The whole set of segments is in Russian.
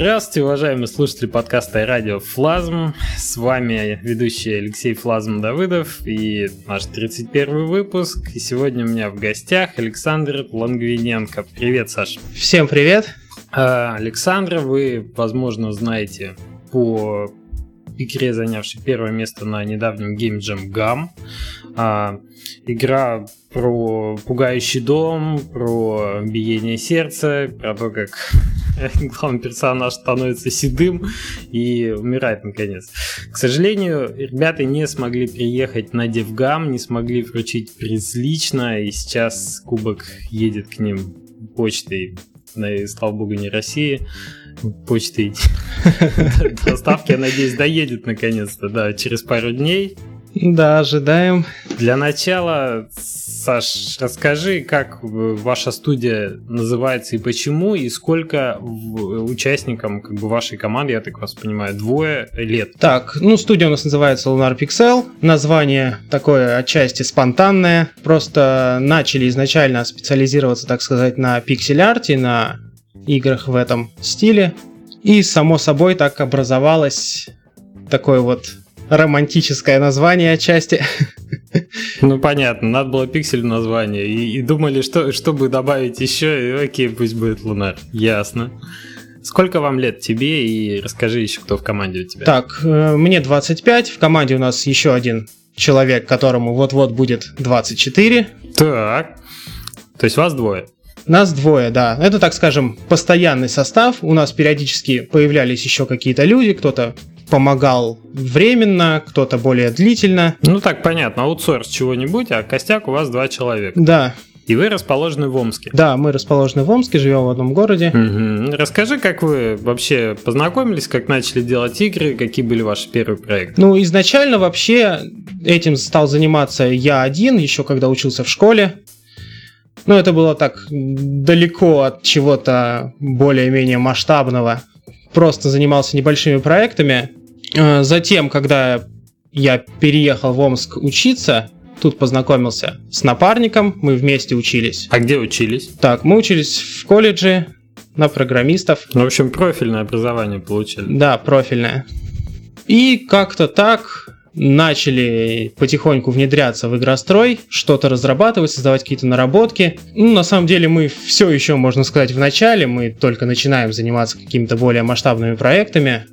Здравствуйте, уважаемые слушатели подкаста и радио Флазм. С вами ведущий Алексей Флазм Давыдов и наш 31 выпуск. И сегодня у меня в гостях Александр Лангвиненко. Привет, Саша. Всем привет. А, Александра вы, возможно, знаете по игре, занявшей первое место на недавнем Game Jam. А, игра про пугающий дом, про биение сердца, про то, как главный персонаж становится седым и умирает наконец. К сожалению, ребята не смогли приехать на Девгам, не смогли вручить приз лично, и сейчас кубок едет к ним почтой, и, слава богу, не России, почтой доставки, я надеюсь, доедет наконец-то, да, через пару дней. Да, ожидаем. Для начала, Саш, расскажи, как ваша студия называется и почему, и сколько участникам как бы, вашей команды, я так вас понимаю, двое лет. Так, ну, студия у нас называется Lunar Pixel. Название такое отчасти спонтанное. Просто начали изначально специализироваться, так сказать, на пиксель-арте, на играх в этом стиле. И, само собой, так образовалось такое вот романтическое название отчасти. Ну понятно, надо было пиксель название. И, и думали, что, чтобы добавить еще, и окей, пусть будет Лунар. Ясно. Сколько вам лет тебе и расскажи еще, кто в команде у тебя. Так, э, мне 25, в команде у нас еще один человек, которому вот-вот будет 24. Так, то есть вас двое? Нас двое, да. Это, так скажем, постоянный состав. У нас периодически появлялись еще какие-то люди, кто-то помогал временно, кто-то более длительно. Ну так понятно, аутсорс чего-нибудь, а костяк у вас два человека. Да. И вы расположены в Омске. Да, мы расположены в Омске, живем в одном городе. Угу. Расскажи, как вы вообще познакомились, как начали делать игры, какие были ваши первые проекты? Ну, изначально вообще этим стал заниматься я один, еще когда учился в школе. Но это было так далеко от чего-то более-менее масштабного. Просто занимался небольшими проектами. Э, затем, когда я переехал в Омск учиться, тут познакомился с напарником, мы вместе учились. А где учились? Так, мы учились в колледже на программистов. Ну, в общем, профильное образование получили. Да, профильное. И как-то так начали потихоньку внедряться в игрострой, что-то разрабатывать, создавать какие-то наработки. Ну, на самом деле мы все еще, можно сказать, в начале, мы только начинаем заниматься какими-то более масштабными проектами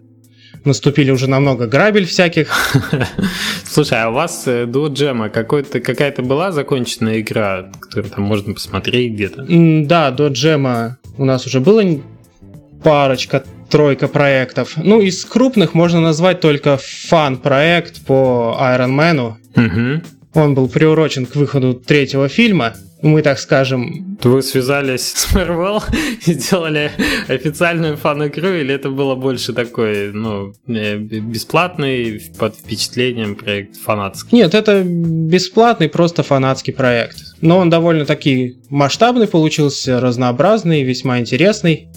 наступили уже на много грабель всяких. Слушай, а у вас э, до джема какая-то была законченная игра, которую там можно посмотреть где-то? Да, до джема у нас уже было парочка, тройка проектов. Ну, из крупных можно назвать только фан-проект по Iron Man. Угу. Он был приурочен к выходу третьего фильма мы так скажем... Вы связались с Marvel и сделали официальную фан-игру, или это было больше такой, ну, э, бесплатный, под впечатлением проект фанатский? Нет, это бесплатный, просто фанатский проект. Но он довольно-таки масштабный получился, разнообразный, весьма интересный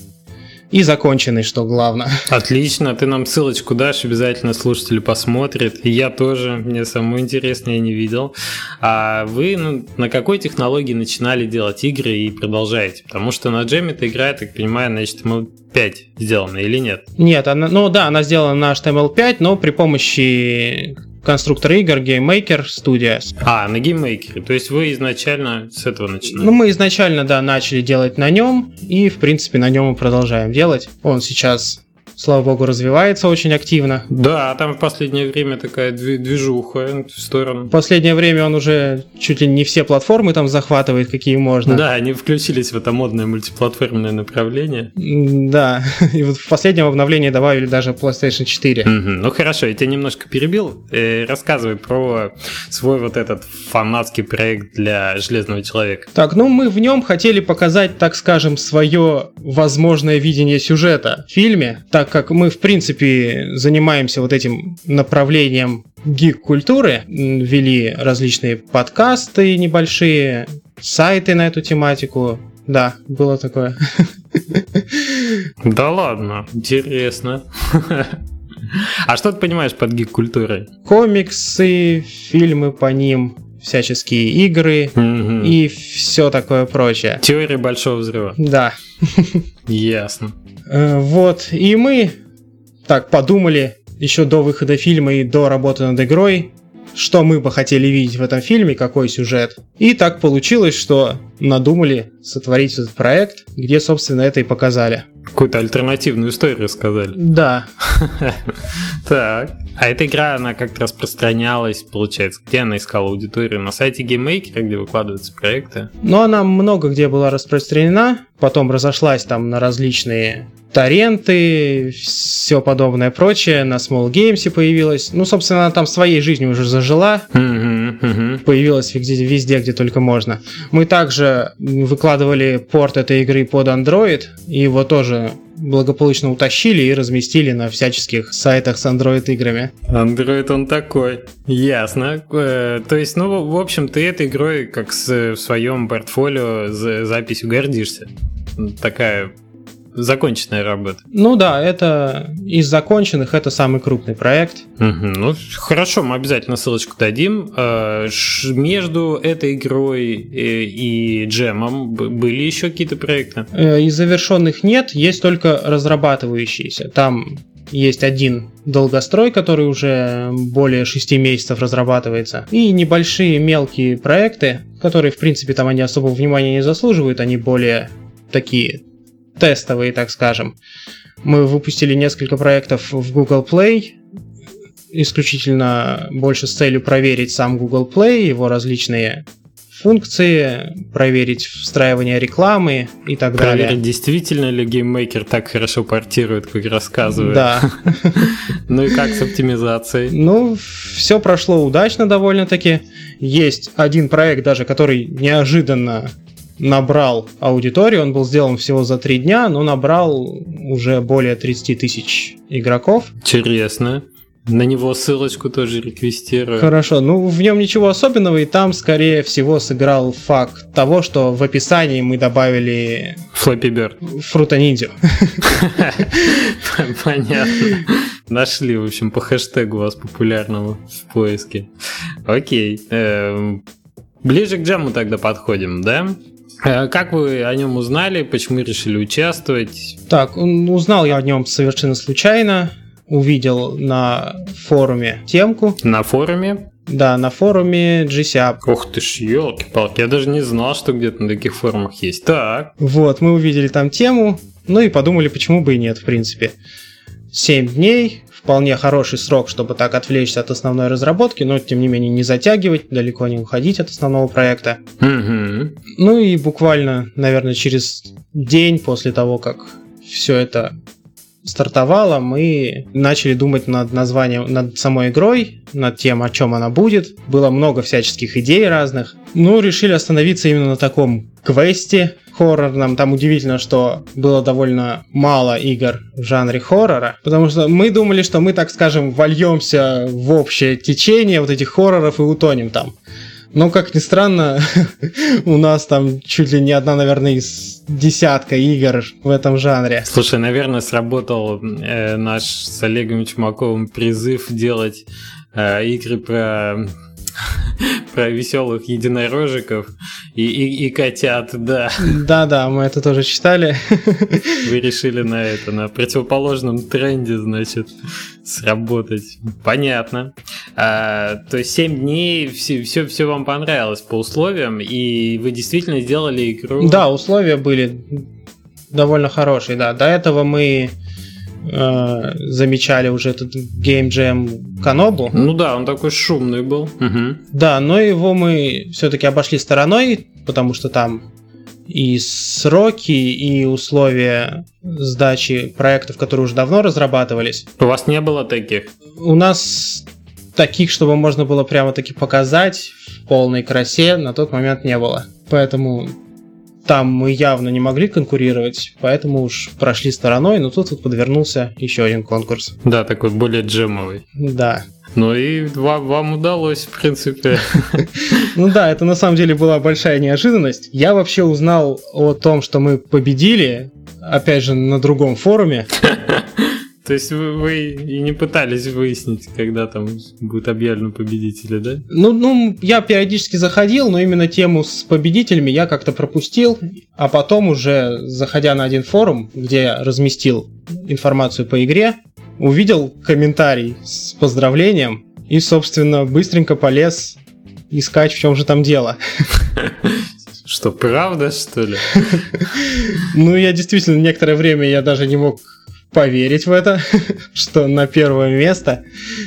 и законченный, что главное. Отлично, ты нам ссылочку дашь, обязательно слушатели посмотрят. И я тоже, мне самому интересно, я не видел. А вы ну, на какой технологии начинали делать игры и продолжаете? Потому что на джеме эта игра, я так понимаю, на HTML5 сделана или нет? Нет, она, ну да, она сделана на HTML5, но при помощи конструктор игр GameMaker Studios. А, на GameMaker. То есть вы изначально с этого начинали? Ну, мы изначально, да, начали делать на нем, и, в принципе, на нем мы продолжаем делать. Он сейчас слава богу, развивается очень активно. Да, там в последнее время такая движуха в сторону. В последнее время он уже чуть ли не все платформы там захватывает, какие можно. Да, они включились в это модное мультиплатформенное направление. Да, и вот в последнем обновлении добавили даже PlayStation 4. Угу. Ну хорошо, я тебя немножко перебил. Э, рассказывай про свой вот этот фанатский проект для Железного Человека. Так, ну мы в нем хотели показать, так скажем, свое возможное видение сюжета в фильме, так так как мы, в принципе, занимаемся вот этим направлением гик-культуры, вели различные подкасты небольшие, сайты на эту тематику, да, было такое. Да ладно, интересно. А что ты понимаешь под гик-культурой? Комиксы, фильмы по ним, всяческие игры угу. и все такое прочее. Теория большого взрыва. Да. Ясно. Э, Вот, и мы так подумали еще до выхода фильма и до работы над игрой, что мы бы хотели видеть в этом фильме, какой сюжет. И так получилось, что надумали сотворить этот проект, где, собственно, это и показали. Какую-то альтернативную историю рассказали. Да, Так. А эта игра, она как-то распространялась, получается, где она искала аудиторию? На сайте GameMaker, где выкладываются проекты? но она много где была распространена, потом разошлась там на различные торренты, все подобное прочее, на Small Games появилась. Ну, собственно, она там своей жизнью уже зажила, появилась везде, везде, где только можно. Мы также выкладывали порт этой игры под Android, и его тоже благополучно утащили и разместили на всяческих сайтах с Android играми. Android он такой. Ясно. Э, То есть, ну, в общем, ты этой игрой, как с- в своем портфолио, за записью гордишься. Такая законченная работа. Ну да, это из законченных, это самый крупный проект. Мгм. Ну, хорошо, мы обязательно ссылочку дадим. Ш- Между этой игрой э, и джемом были еще какие-то проекты? Э, Из завершенных нет, есть только разрабатывающиеся. Там есть один долгострой, который уже более 6 месяцев разрабатывается. И небольшие мелкие проекты, которые, в принципе, там они особого внимания не заслуживают, они более такие тестовые, так скажем. Мы выпустили несколько проектов в Google Play, исключительно больше с целью проверить сам Google Play, его различные функции, проверить встраивание рекламы и так далее. Проверить, действительно ли GameMaker так хорошо портирует, как рассказывает. Да. Ну и как с оптимизацией? Ну, все прошло удачно довольно-таки. Есть один проект даже, который неожиданно набрал аудиторию. Он был сделан всего за три дня, но набрал уже более 30 тысяч игроков. Интересно. На него ссылочку тоже реквестирую. Хорошо, ну в нем ничего особенного, и там, скорее всего, сыграл факт того, что в описании мы добавили Флэппи Бёрд. фруто-ниндзю. Понятно. Нашли, в общем, по хэштегу вас популярному в поиске. Окей. Эм, Ближе к джему тогда подходим, да? Э, Как вы о нем узнали? Почему решили участвовать? Так, узнал я о нем совершенно случайно. Увидел на форуме темку. На форуме? Да, на форуме GCAP. Ух ты ж, елки-палки, я даже не знал, что где-то на таких форумах есть. Так, Вот, мы увидели там тему, ну и подумали, почему бы и нет, в принципе. 7 дней, вполне хороший срок, чтобы так отвлечься от основной разработки, но тем не менее не затягивать, далеко не уходить от основного проекта. Мгм. Ну и буквально, наверное, через день после того, как все это стартовало, мы начали думать над названием, над самой игрой, над тем, о чем она будет. Было много всяческих идей разных. Ну, решили остановиться именно на таком квесте хоррорном. Там удивительно, что было довольно мало игр в жанре хоррора, потому что мы думали, что мы, так скажем, вольемся в общее течение вот этих хорроров и утонем там. Но, как ни странно, у нас там чуть ли не одна, наверное, из десятка игр в этом жанре. Слушай, наверное, сработал э, наш с Олегом Чумаковым призыв делать э, игры про про веселых единорожиков и, и, и котят, да. Да-да, мы это тоже читали. Вы решили на это, на противоположном тренде, значит, сработать. Понятно. А, то есть 7 дней, все, все, все вам понравилось по условиям, и вы действительно сделали игру. Да, условия были довольно хорошие, да. До этого мы э, замечали уже этот Game Jam Канобу. Ну да, он такой шумный был. Мгм. Да, но его мы все-таки обошли стороной, потому что там и сроки, и условия сдачи проектов, которые уже давно разрабатывались. У вас не было таких? У нас таких, чтобы можно было прямо таки показать в полной красе, на тот момент не было. Поэтому там мы явно не могли конкурировать, поэтому уж прошли стороной, но тут вот подвернулся еще один конкурс. Да, такой более джемовый. Да. Ну и вам, вам удалось, в принципе. Ну да, это на самом деле была большая неожиданность. Я вообще узнал о том, что мы победили, опять же, на другом форуме. То есть вы, вы и не пытались выяснить, когда там будет объявлено победители, да? Ну, ну, я периодически заходил, но именно тему с победителями я как-то пропустил, а потом уже, заходя на один форум, где я разместил информацию по игре, увидел комментарий с поздравлением и, собственно, быстренько полез искать, в чем же там дело. Что, правда, что ли? Ну, я действительно некоторое время я даже не мог поверить в это, что на первое место.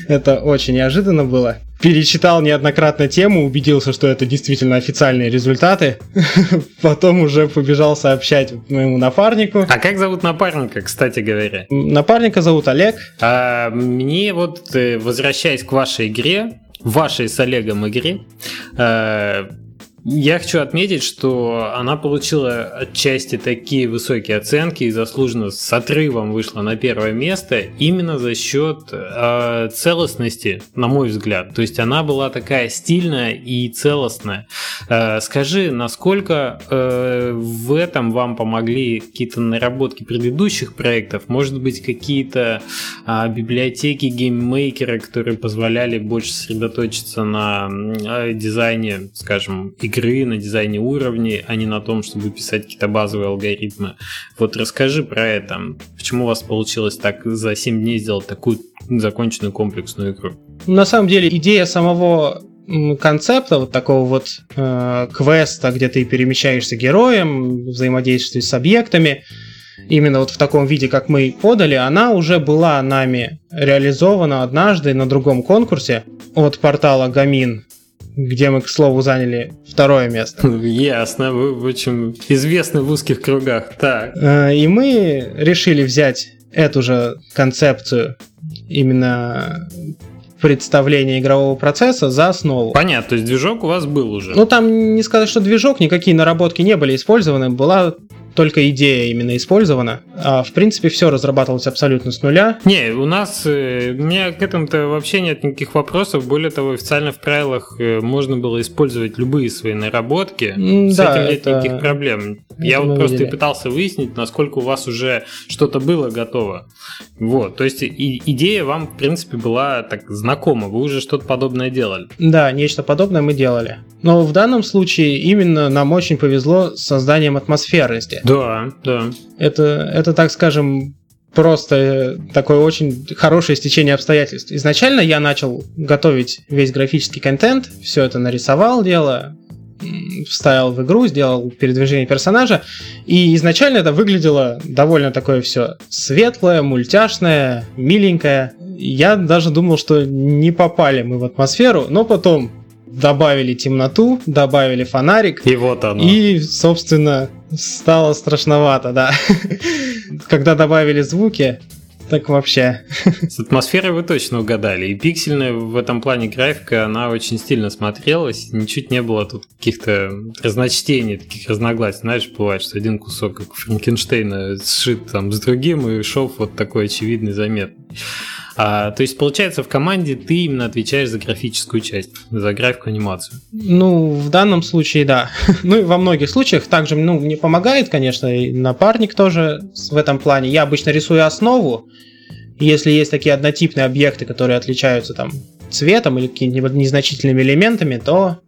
Это очень неожиданно было. Перечитал неоднократно тему, убедился, что это действительно официальные результаты. Потом уже побежал сообщать моему напарнику. А как зовут напарника, кстати говоря? Напарника зовут Олег. А, мне вот, э, возвращаясь к вашей игре, вашей с Олегом игре, э, я хочу отметить, что она получила отчасти такие высокие оценки и заслуженно с отрывом вышла на первое место именно за счет э, целостности, на мой взгляд. То есть она была такая стильная и целостная. Э, скажи, насколько э, в этом вам помогли какие-то наработки предыдущих проектов? Может быть, какие-то э, библиотеки, GameMaker ы, которые позволяли больше сосредоточиться на э, дизайне, скажем, игры, на дизайне уровней, а не на том, чтобы писать какие-то базовые алгоритмы. Вот расскажи про это. Почему у вас получилось так за 7 дней сделать такую законченную комплексную игру? На самом деле идея самого концепта вот такого вот э, квеста, где ты перемещаешься героем, взаимодействуешь с объектами, именно вот в таком виде, как мы подали, она уже была нами реализована однажды на другом конкурсе от портала Гамин где мы, к слову, заняли второе место. Ясно, вы в общем известны в узких кругах. Так. Э, и мы решили взять эту же концепцию именно представления игрового процесса за основу. Понятно, то есть движок у вас был уже. Ну там не сказать, что движок, никакие наработки не были использованы, была только идея именно использована. А в принципе все разрабатывалось абсолютно с нуля. Не, у нас, э, у меня к этому-то вообще нет никаких вопросов. Более того, официально в правилах э, можно было использовать любые свои наработки. С да, этим нет это... никаких проблем. Я вот просто видели. пытался выяснить, насколько у вас уже что-то было готово. Вот, то есть и, идея вам, в принципе, была так знакома. Вы уже что-то подобное делали. Да, нечто подобное мы делали. Но в данном случае именно нам очень повезло с созданием Да, да. Это, это так скажем, просто такое очень хорошее стечение обстоятельств. Изначально я начал готовить весь графический контент, все это нарисовал дело, вставил в игру, сделал передвижение персонажа, и изначально это выглядело довольно такое все светлое, мультяшное, миленькое. Я даже думал, что не попали мы в атмосферу, но потом добавили темноту, добавили фонарик. И вот оно. И, собственно, стало страшновато, да. Когда добавили звуки, так вообще. С атмосферой вы точно угадали. И пиксельная в этом плане графика, она очень стильно смотрелась. Ничуть не было тут каких-то разночтений, таких разногласий. Знаешь, бывает, что один кусок, как Франкенштейна, сшит там с другим, и шов вот такой очевидный, заметный. А, то есть, получается, в команде ты именно отвечаешь за графическую часть, за графику анимацию. Ну, в данном случае, да. ну, и во многих случаях также, ну, не помогает, конечно, и напарник тоже в этом плане. Я обычно рисую основу. Если есть такие однотипные объекты, которые отличаются там цветом или какими-нибудь незначительными элементами, то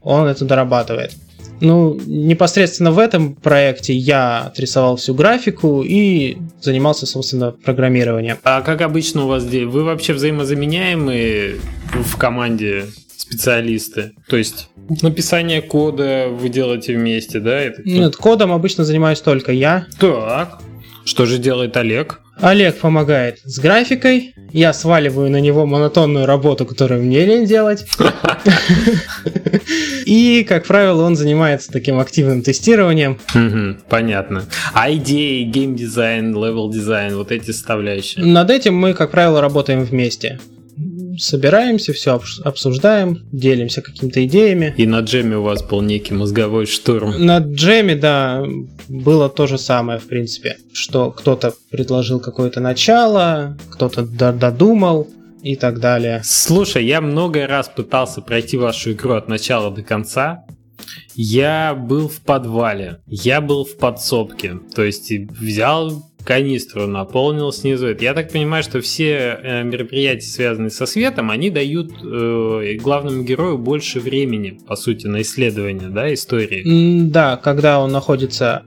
он это дорабатывает. Ну, непосредственно в этом проекте я отрисовал всю графику и занимался, собственно, программированием. А как обычно у вас здесь? Вы вообще взаимозаменяемые в команде специалисты? То есть написание кода вы делаете вместе, да? Это Нет, кодом обычно занимаюсь только я. Так. Что же делает Олег? Олег помогает с графикой, я сваливаю на него монотонную работу, которую мне лень делать. И, как правило, он занимается таким активным тестированием. Понятно. А идеи, геймдизайн, level design, вот эти составляющие? Над этим мы, как правило, работаем вместе собираемся, все обсуждаем, делимся какими-то идеями. И на джеме у вас был некий мозговой штурм. На джеме, да, было то же самое, в принципе, что кто-то предложил какое-то начало, кто-то додумал, и так далее. Слушай, я много раз пытался пройти вашу игру от начала до конца. Я был в подвале, я был в подсобке, то есть взял канистру наполнил снизу. Я так понимаю, что все э, мероприятия, связанные со светом, они дают э, главному герою больше времени, по сути, на исследование да, истории. Да, когда он находится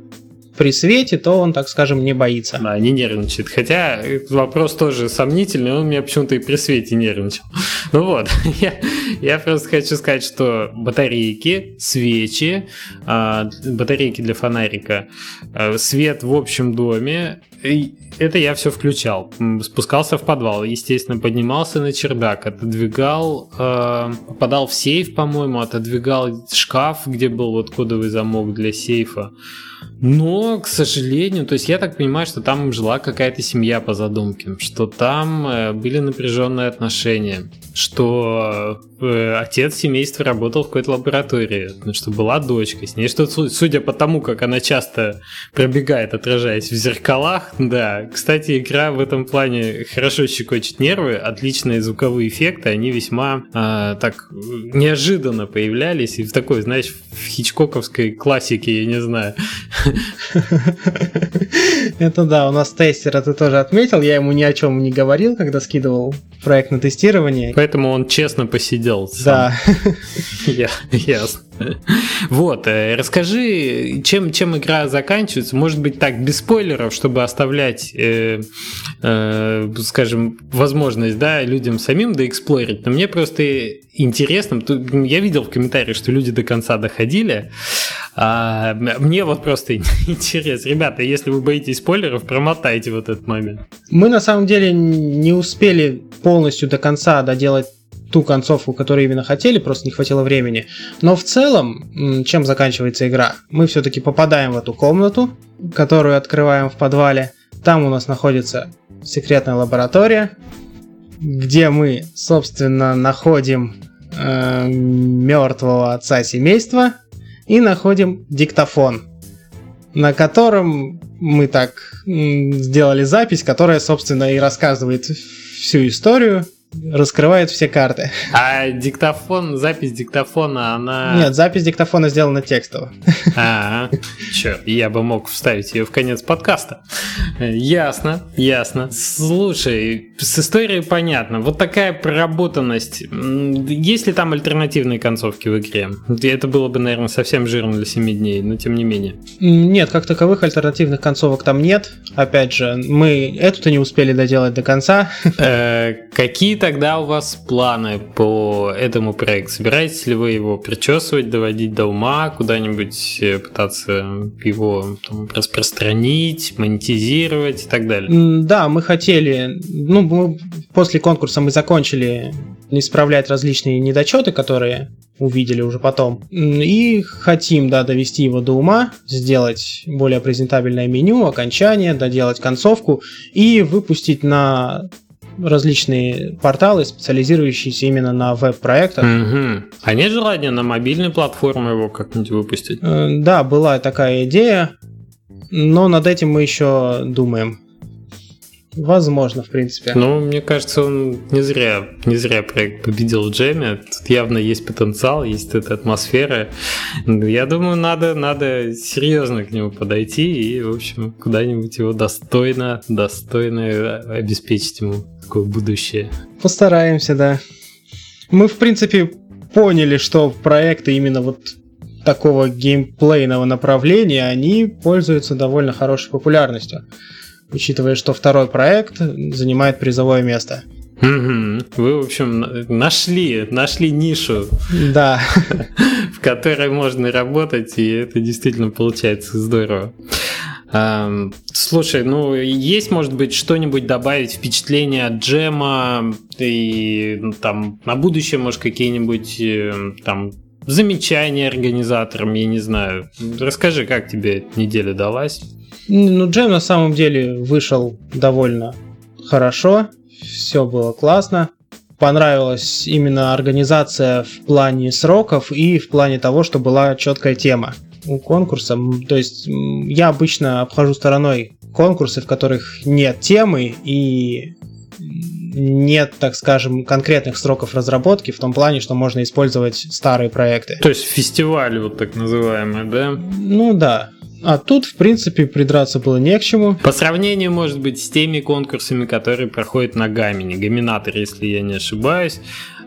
при свете, то он, так скажем, не боится. Да, не нервничает. Хотя вопрос тоже сомнительный, он меня почему-то и при свете нервничал. Ну вот, я, я просто хочу сказать, что батарейки, свечи, э, батарейки для фонарика, э, свет в общем доме, это я все включал. Спускался в подвал, естественно, поднимался на чердак, отодвигал, э, попадал в сейф, по-моему, отодвигал шкаф, где был вот кодовый замок для сейфа. Но, к сожалению, то есть я так понимаю, что там жила какая-то семья по задумке, что там э, были напряженные отношения, что э, отец семейства работал в какой-то лаборатории, что была дочка с ней, что судя по тому, как она часто пробегает, отражаясь в зеркалах, да. Кстати, игра в этом плане хорошо щекочет нервы, отличные звуковые эффекты, они весьма э, так неожиданно появлялись и в такой, знаешь, в хичкоковской классике, я не знаю, Это да, у нас тестера ты тоже отметил, я ему ни о чем не говорил, когда скидывал проект на тестирование. Поэтому он честно посидел. Сам. Да. Я, ясно. Вот, э, расскажи, чем, чем игра заканчивается? Может быть, так, без спойлеров, чтобы оставлять, э, э, скажем, возможность, да, людям самим доэксплорить. Но мне просто интересно, я видел в комментариях, что люди до конца доходили. А, мне вот просто интересно. Ребята, если вы боитесь спойлеров, промотайте вот этот момент. Мы на самом деле не успели полностью до конца доделать ту концовку, которую именно хотели, просто не хватило времени. Но в целом, чем заканчивается игра? Мы все-таки попадаем в эту комнату, которую открываем в подвале. Там у нас находится секретная лаборатория, где мы, собственно, находим э, мертвого отца семейства и находим диктофон, на котором мы так сделали запись, которая, собственно, и рассказывает всю историю раскрывает все карты. А диктофон, запись диктофона, она... Нет, запись диктофона сделана текстово. А, чё, я бы мог вставить ее в конец подкаста. Ясно, ясно. Слушай, с историей понятно. Вот такая проработанность. Есть ли там альтернативные концовки в игре? Это было бы, наверное, совсем жирно для 7 дней, но тем не менее. Нет, как таковых альтернативных концовок там нет. Опять же, мы эту-то не успели доделать до конца. Э, какие тогда у вас планы по этому проекту? Собираетесь ли вы его причесывать, доводить до ума, куда-нибудь э, пытаться его там, распространить, монетизировать и так далее? Да, мы хотели, ну, мы, после конкурса мы закончили исправлять различные недочеты, которые увидели уже потом. И хотим, да, довести его до ума, сделать более презентабельное меню, окончание, доделать концовку и выпустить на различные порталы, специализирующиеся именно на веб-проектах. Угу. А нет желания на мобильной платформе его как-нибудь выпустить? Э, да, была такая идея, но над этим мы еще думаем. Возможно, в принципе. Ну, мне кажется, он не зря, не зря проект победил в джеме. Тут явно есть потенциал, есть эта атмосфера. Я думаю, надо, надо серьезно к нему подойти и, в общем, куда-нибудь его достойно, достойно обеспечить ему такое будущее. Постараемся, да. Мы, в принципе, поняли, что проекты именно вот такого геймплейного направления, они пользуются довольно хорошей популярностью учитывая, что второй проект занимает призовое место. Угу. Вы, в общем, нашли, нашли нишу, да. в которой можно работать, и это действительно получается здорово. Слушай, ну есть, может быть, что-нибудь добавить, впечатление от джема и ну, там на будущее, может, какие-нибудь э, там замечания организаторам, я не знаю. Расскажи, как тебе неделя далась? Ну, джем на самом деле вышел довольно хорошо, все было классно. Понравилась именно организация в плане сроков и в плане того, что была четкая тема конкурса. То есть я обычно обхожу стороной конкурсы, в которых нет темы и нет, так скажем, конкретных сроков разработки в том плане, что можно использовать старые проекты. То есть фестиваль вот так называемый, да? Ну да. А тут, в принципе, придраться было не к чему. По сравнению, может быть, с теми конкурсами, которые проходят на Гамине. Гаминатор, если я не ошибаюсь.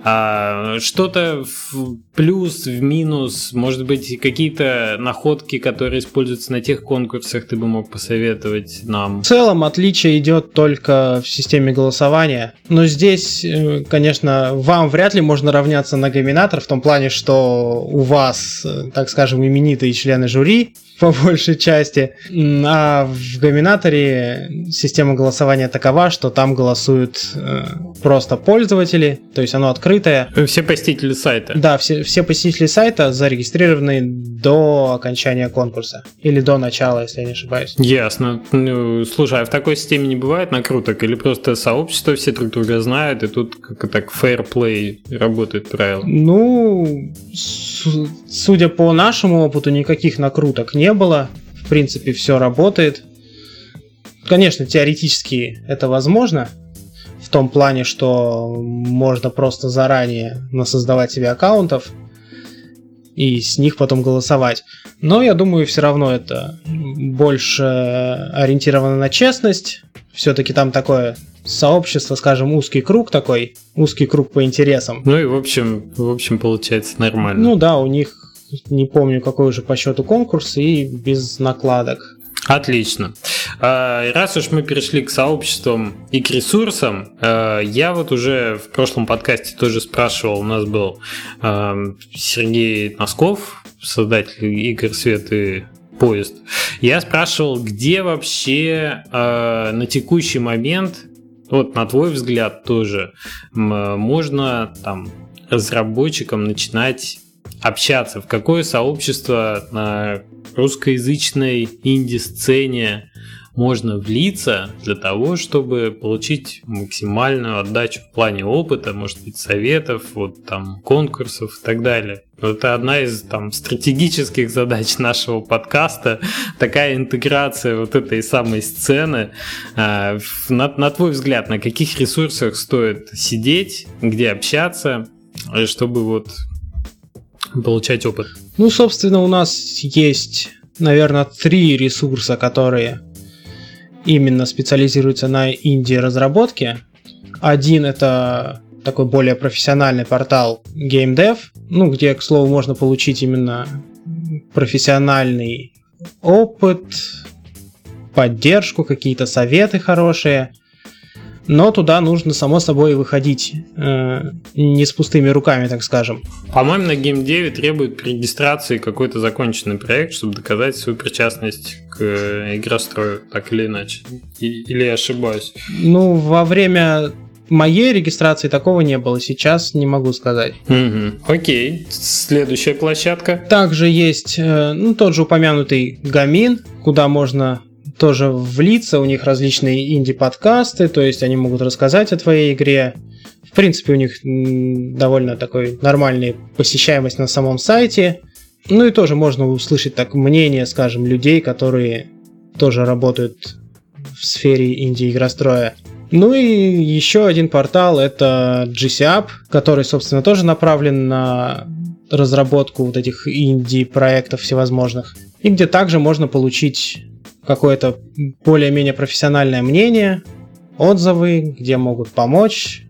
А, что-то в плюс, в минус, может быть, какие-то находки, которые используются на тех конкурсах, ты бы мог посоветовать нам? В целом, отличие идет только в системе голосования. Но здесь, э, конечно, вам вряд ли можно равняться на гаминатор в том плане, что у вас, э, так скажем, именитые члены жюри, по большей части. А в Гаминаторе система голосования такова, что там голосуют э, просто пользователи, то есть оно открытое. Все посетители сайта. Да, все, все посетители сайта зарегистрированы до окончания конкурса. Или до начала, если я не ошибаюсь. Ясно. Ну, слушай, а в такой системе не бывает накруток? Или просто сообщество все друг друга знают, и тут как так play работает правило? Ну, судя по нашему опыту, никаких накруток не было. В принципе, все работает. Конечно, теоретически это возможно. В том плане, что можно просто заранее насоздавать себе аккаунтов и с них потом голосовать. Но я думаю, все равно это больше ориентировано на честность. Все-таки там такое сообщество, скажем, узкий круг такой, узкий круг по интересам. Ну и в общем, в общем получается нормально. Ну да, у них не помню какой уже по счету конкурс и без накладок. Отлично. А, раз уж мы перешли к сообществам и к ресурсам, а, я вот уже в прошлом подкасте тоже спрашивал, у нас был а, Сергей Носков, создатель игр «Свет» и поезд. Я спрашивал, где вообще на текущий момент, вот на твой взгляд тоже, можно там разработчикам начинать общаться, в какое сообщество на русскоязычной инди-сцене можно влиться для того, чтобы получить максимальную отдачу в плане опыта, может быть, советов, вот там конкурсов и так далее. Это одна из там стратегических задач нашего подкаста, такая интеграция вот этой самой сцены. А, на, на твой взгляд, на каких ресурсах стоит сидеть, где общаться, чтобы вот получать опыт? Ну, собственно, у нас есть, наверное, три ресурса, которые именно специализируются на инди-разработке. Один это такой более профессиональный портал GameDev, ну, где, к слову, можно получить именно профессиональный опыт, поддержку, какие-то советы хорошие – но туда нужно, само собой, выходить э, не с пустыми руками, так скажем. По-моему, на геймдеве требует при регистрации какой-то законченный проект, чтобы доказать свою причастность к э, игрострою, так или иначе. И, или я ошибаюсь? Ну, во время моей регистрации такого не было. Сейчас не могу сказать. Угу. Окей. Следующая площадка. Также есть э, ну, тот же упомянутый Гамин, куда можно тоже влиться, у них различные инди-подкасты, то есть они могут рассказать о твоей игре. В принципе, у них довольно такой нормальная посещаемость на самом сайте. Ну и тоже можно услышать так мнение, скажем, людей, которые тоже работают в сфере инди-игростроя. Ну и еще один портал это GCApp, который, собственно, тоже направлен на разработку вот этих инди-проектов всевозможных. И где также можно получить какое-то более-менее профессиональное мнение, отзывы, где могут помочь.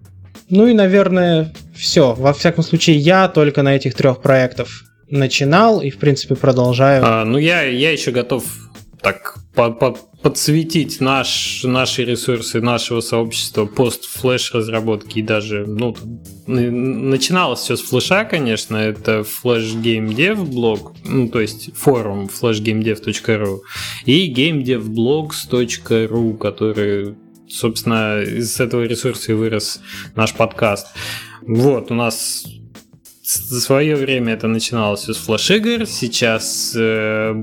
Ну и, наверное, все. Во всяком случае, я только на этих трех проектах начинал и, в принципе, продолжаю. А, ну, я, я еще готов так под, под, подсветить наш, наши ресурсы нашего сообщества пост-флеш разработки и даже, ну, начиналось все с флеша, конечно, это Flash Game Dev блог, ну, то есть форум flashgamedev.ru и gamedevblogs.ru, который собственно, из этого ресурса и вырос наш подкаст. Вот, у нас в свое время это начиналось из флеш-игр, сейчас э,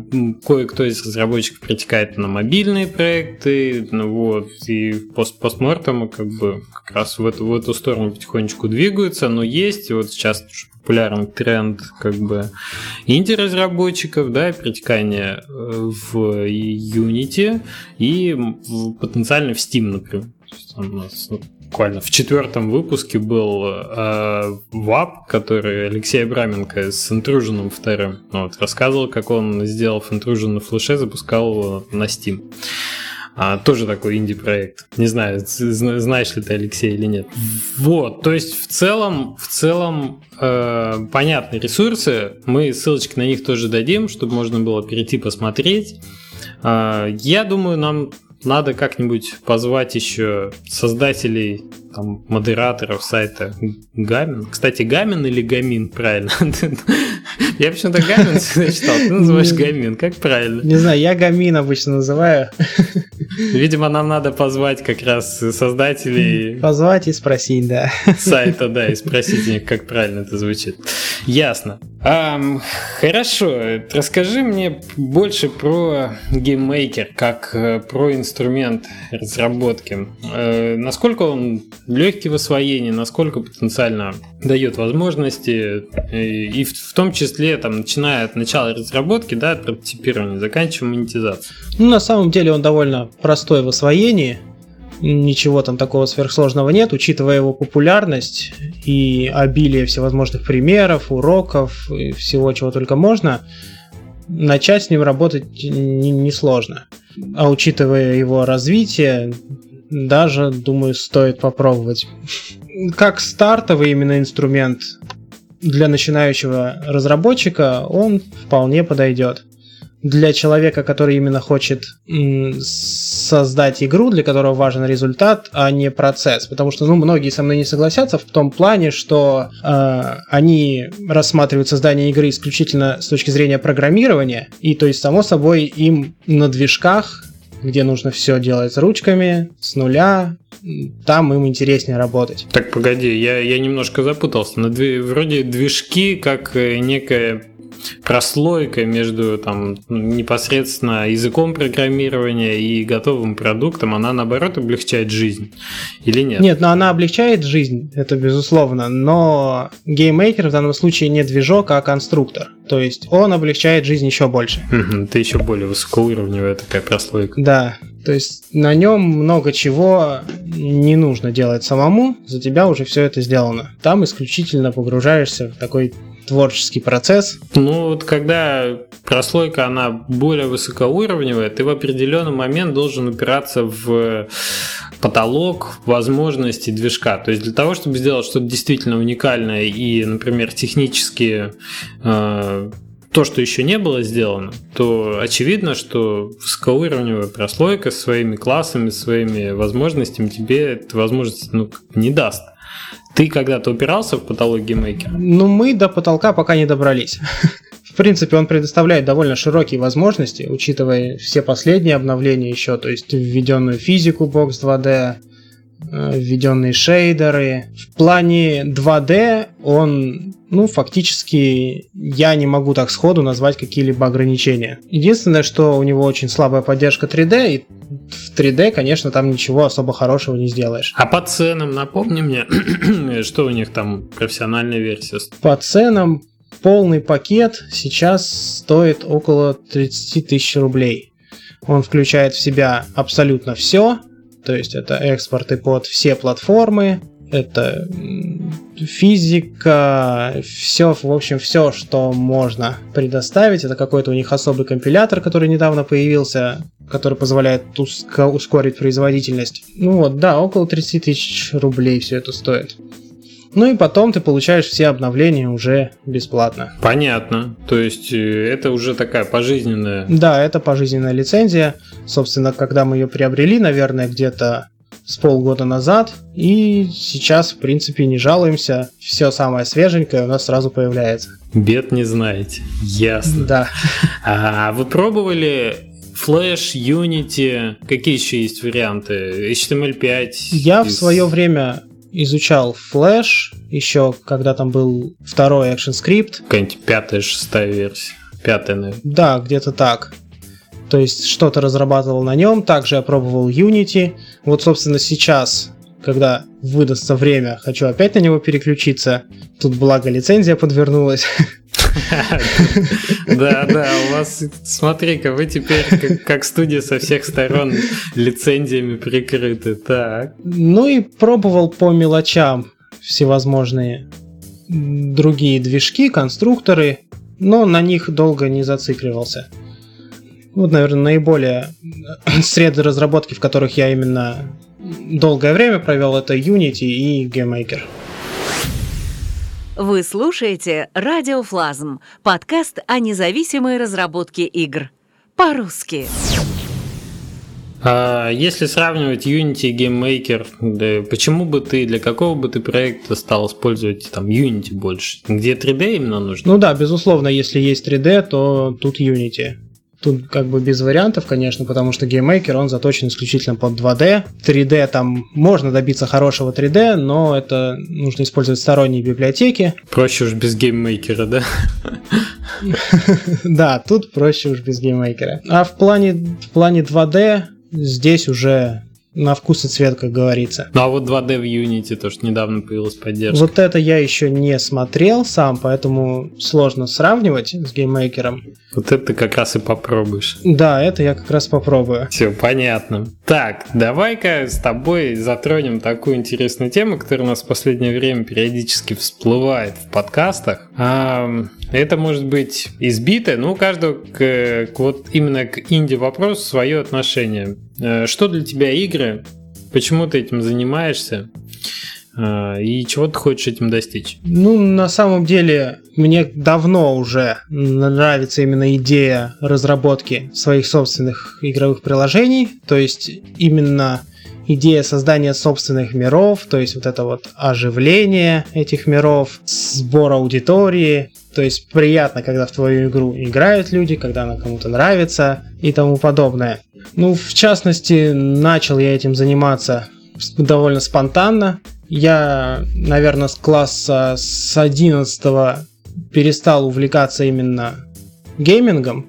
кое-кто из разработчиков протекает на мобильные проекты, ну вот, и пост постмортом как бы как раз в эту, в эту сторону потихонечку двигаются, но есть, вот сейчас популярный тренд как бы инди-разработчиков, да, перетекание э, в Unity и потенциально в Steam, например. у нас буквально в четвертом выпуске был э, ВАП, который Алексей Абраменко с интруженом вторым вот, рассказывал, как он сделал интружен на флеше, запускал на Steam. А, тоже такой инди-проект. Не знаю, знаешь ли ты, Алексей, или нет. Вот, то есть в целом, в целом э, понятные ресурсы. Мы ссылочки на них тоже дадим, чтобы можно было перейти посмотреть. Э, я думаю, нам надо как-нибудь позвать еще создателей, там, модераторов сайта Гамин. Кстати, Гамин или Гамин, правильно? Я почему-то Гамин всегда читал, ты называешь Гамин, как правильно? Не знаю, я Гамин обычно называю. Видимо, нам надо позвать как раз создателей... Позвать и спросить, да. Сайта, да, и спросить них, как правильно это звучит. Ясно. Um, хорошо, расскажи мне больше про GameMaker, как э, про инструмент разработки. Э, насколько он легкий в освоении, насколько потенциально дает возможности, и, и в, в том числе, там, начиная от начала разработки, да, от прототипирования, заканчивая монетизацией. Ну, на самом деле он довольно простой в освоении, ничего там такого сверхсложного нет, учитывая его популярность и обилие всевозможных примеров, уроков и всего, чего только можно, начать с ним работать несложно. Не а учитывая его развитие, даже, думаю, стоит попробовать. Как стартовый именно инструмент для начинающего разработчика, он вполне подойдет для человека, который именно хочет создать игру, для которого важен результат, а не процесс. Потому что ну, многие со мной не согласятся в том плане, что э, они рассматривают создание игры исключительно с точки зрения программирования, и то есть, само собой, им на движках где нужно все делать ручками, с нуля, там им интереснее работать. Так, погоди, я, я немножко запутался. На дви... Вроде движки как э, некая прослойка между там непосредственно языком программирования и готовым продуктом, она наоборот облегчает жизнь или нет? Нет, но она облегчает жизнь, это безусловно, но GameMaker в данном случае не движок, а конструктор. То есть он облегчает жизнь еще больше. Это еще более высокоуровневая такая прослойка. Да, то есть на нем много чего не нужно делать самому, за тебя уже все это сделано. Там исключительно погружаешься в такой творческий процесс. Ну, вот когда прослойка, она более высокоуровневая, ты в определенный момент должен упираться в потолок возможностей движка. То есть для того, чтобы сделать что-то действительно уникальное и, например, технически э, то, что еще не было сделано, то очевидно, что высокоуровневая прослойка с своими классами, своими возможностями тебе эту возможность ну, не даст. Ты когда-то упирался в потолок GameMaker а? Ну, мы до потолка пока не добрались. В принципе, он предоставляет довольно широкие возможности, учитывая все последние обновления еще, то есть введенную физику Box 2D, э, введенные шейдеры. В плане 2D он, ну, фактически я не могу так сходу назвать какие-либо ограничения. Единственное, что у него очень слабая поддержка 3D, и в 3D, конечно, там ничего особо хорошего не сделаешь. А по ценам, напомни мне, что у них там профессиональная версия? По ценам полный пакет сейчас стоит около 30 тысяч рублей. Он включает в себя абсолютно все, то есть это экспорты под все платформы, это физика, все, в общем, все, что можно предоставить. Это какой-то у них особый компилятор, который недавно появился, который позволяет ускорить производительность. Ну вот, да, около 30 тысяч рублей все это стоит. Ну и потом ты получаешь все обновления уже бесплатно. Понятно. То есть э, это уже такая пожизненная... Да, это пожизненная лицензия. Собственно, когда мы ее приобрели, наверное, где-то с полгода назад, и сейчас, в принципе, не жалуемся. Все самое свеженькое у нас сразу появляется. Бед не знаете. Ясно. Да. А вы пробовали Flash, Unity, какие еще есть варианты? HTML5? Я в свое время изучал Flash, еще когда там был второй ActionScript. Какая-нибудь пятая, шестая версия. Пятая, наверное. Да, где-то так. То есть что-то разрабатывал на нем, также я пробовал Unity. Вот, собственно, сейчас, когда выдастся время, хочу опять на него переключиться. Тут благо лицензия подвернулась. Да, да, у вас, смотри-ка, вы теперь как студия со всех сторон лицензиями прикрыты. Так. Ну и пробовал по мелочам всевозможные другие движки, конструкторы, но на них долго не зацикливался. Вот, наверное, наиболее среды разработки, в которых я именно долгое время провел, это Unity и GameMaker. Вы слушаете «Радиофлазм» – подкаст о независимой разработке игр. По-русски. А если сравнивать Unity и GameMaker, да, почему бы ты, для какого бы ты проекта стал использовать там Unity больше? Где 3D именно нужно? Ну да, безусловно, если есть 3D, то тут Unity. Тут как бы без вариантов, конечно, потому что GameMaker, он заточен исключительно под 2D. 3D там можно добиться хорошего 3D, но это нужно использовать сторонние библиотеки. Проще уж без GameMaker, да? Да, тут проще уж без GameMaker. А в плане, в плане 2D здесь уже на вкус и цвет, как говорится. Ну а вот 2D в Unity тоже недавно появилась поддержка. Вот это я еще не смотрел сам, поэтому сложно сравнивать с GameMaker ом. Вот это как раз и попробуешь. Да, это я как раз попробую. Все, понятно. Так, давай-ка с тобой затронем такую интересную тему, которая у нас в последнее время периодически всплывает в подкастах. Это может быть избито, но у каждого к, к вот именно к инди вопросу свое отношение. Э, что для тебя игры? Почему ты этим занимаешься? Э, и чего ты хочешь этим достичь? Ну, на самом деле, мне давно уже нравится именно идея разработки своих собственных игровых приложений. То есть именно идея создания собственных миров, то есть вот это вот оживление этих миров, сбор аудитории, то есть приятно, когда в твою игру играют люди, когда она кому-то нравится и тому подобное. Ну, в частности, начал я этим заниматься довольно спонтанно. Я, наверное, с класса с 11 перестал увлекаться именно геймингом.